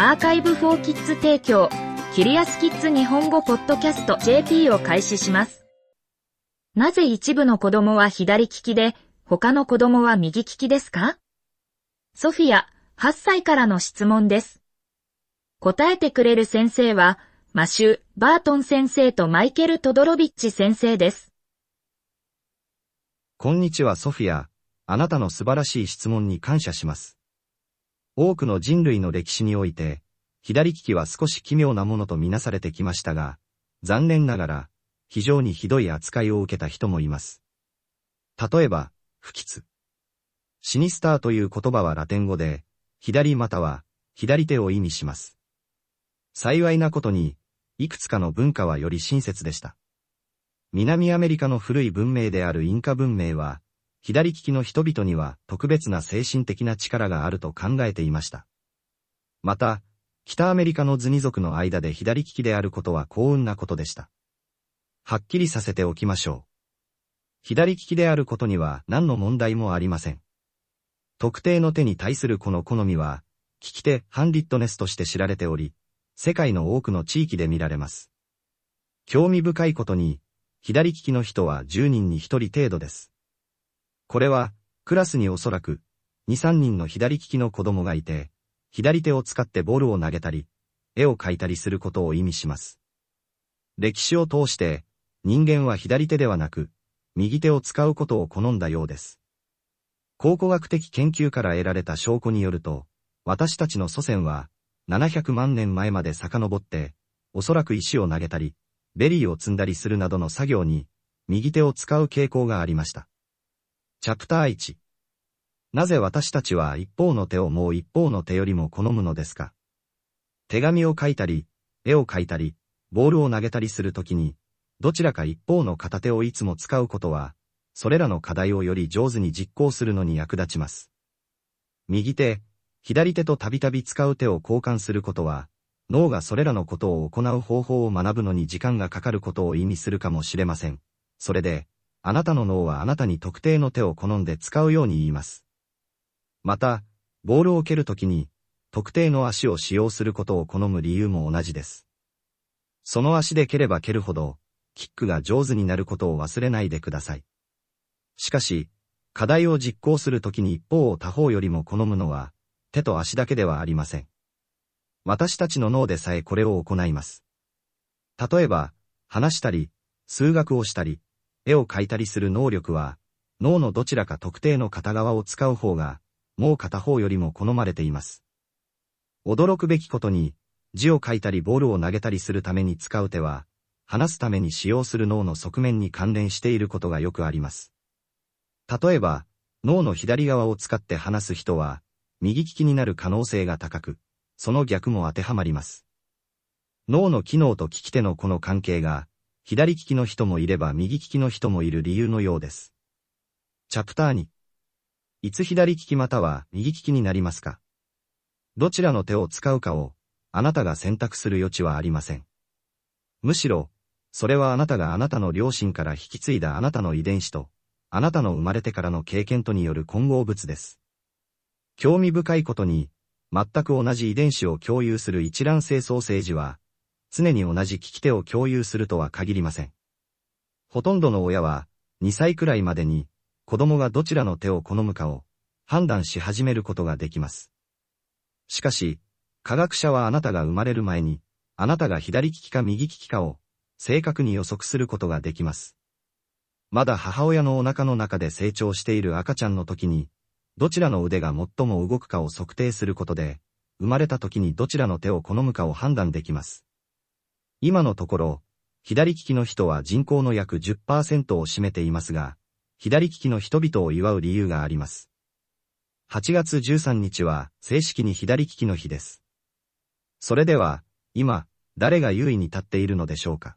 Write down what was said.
アーカイブフォーキッズ提供、キリアスキッズ日本語ポッドキャスト JP を開始します。なぜ一部の子供は左利きで、他の子供は右利きですか？ソフィア、8歳からの質問です。答えてくれる先生は、マシュー・バートン先生とマイケル・トドロビッチ先生です。こんにちはソフィア。あなたの素晴らしい質問に感謝します。多くの人類の歴史において、左利きは少し奇妙なものとみなされてきましたが、残念ながら、非常にひどい扱いを受けた人もいます。例えば、不吉。シニスターという言葉はラテン語で、左または左手を意味します。幸いなことに、いくつかの文化はより親切でした。南アメリカの古い文明であるインカ文明は、左利きの人々には特別な精神的な力があると考えていました。また、北アメリカのズニ族の間で左利きであることは幸運なことでした。はっきりさせておきましょう。左利きであることには何の問題もありません。特定の手に対するこの好みは、利き手ハンリットネスとして知られており、世界の多くの地域で見られます。興味深いことに、左利きの人は10人に1人程度です。これは、クラスにおそらく、2、3人の左利きの子供がいて、左手を使ってボールを投げたり、絵を描いたりすることを意味します。歴史を通して、人間は左手ではなく、右手を使うことを好んだようです。考古学的研究から得られた証拠によると、私たちの祖先は、700万年前まで遡って、おそらく石を投げたり、ベリーを摘んだりするなどの作業に、右手を使う傾向がありました。チャプター1なぜ私たちは一方の手をもう一方の手よりも好むのですか？手紙を書いたり、絵を描いたり、ボールを投げたりするときに、どちらか一方の片手をいつも使うことは、それらの課題をより上手に実行するのに役立ちます。右手、左手とたびたび使う手を交換することは、脳がそれらのことを行う方法を学ぶのに時間がかかることを意味するかもしれません。それで、あなたの脳はあなたに特定の手を好んで使うように言います。また、ボールを蹴るときに、特定の足を使用することを好む理由も同じです。その足で蹴れば蹴るほど、キックが上手になることを忘れないでください。しかし、課題を実行するときに一方を他方よりも好むのは、手と足だけではありません。私たちの脳でさえこれを行います。例えば、話したり、数学をしたり、絵を描いたりする能力は、脳のどちらか特定の片側を使う方が、もう片方よりも好まれています。驚くべきことに、字を書いたりボールを投げたりするために使う手は、話すために使用する脳の側面に関連していることがよくあります。例えば、脳の左側を使って話す人は、右利きになる可能性が高く、その逆も当てはまります。脳の機能と利き手のこの関係が、左利きの人もいれば右利きの人もいる理由のようです。チャプター2。いつ左利きまたは右利きになりますかどちらの手を使うかを、あなたが選択する余地はありません。むしろ、それはあなたがあなたの両親から引き継いだあなたの遺伝子と、あなたの生まれてからの経験とによる混合物です。興味深いことに、全く同じ遺伝子を共有する一卵性ソーセージは、常に同じ利き手を共有するとは限りません。ほとんどの親は、2歳くらいまでに、子供がどちらの手を好むかを、判断し始めることができます。しかし、科学者はあなたが生まれる前に、あなたが左利きか右利きかを、正確に予測することができます。まだ母親のお腹の中で成長している赤ちゃんの時に、どちらの腕が最も動くかを測定することで、生まれた時にどちらの手を好むかを判断できます。今のところ、左利きの人は人口の約10%を占めていますが、左利きの人々を祝う理由があります。8月13日は正式に左利きの日です。それでは、今、誰が優位に立っているのでしょうか？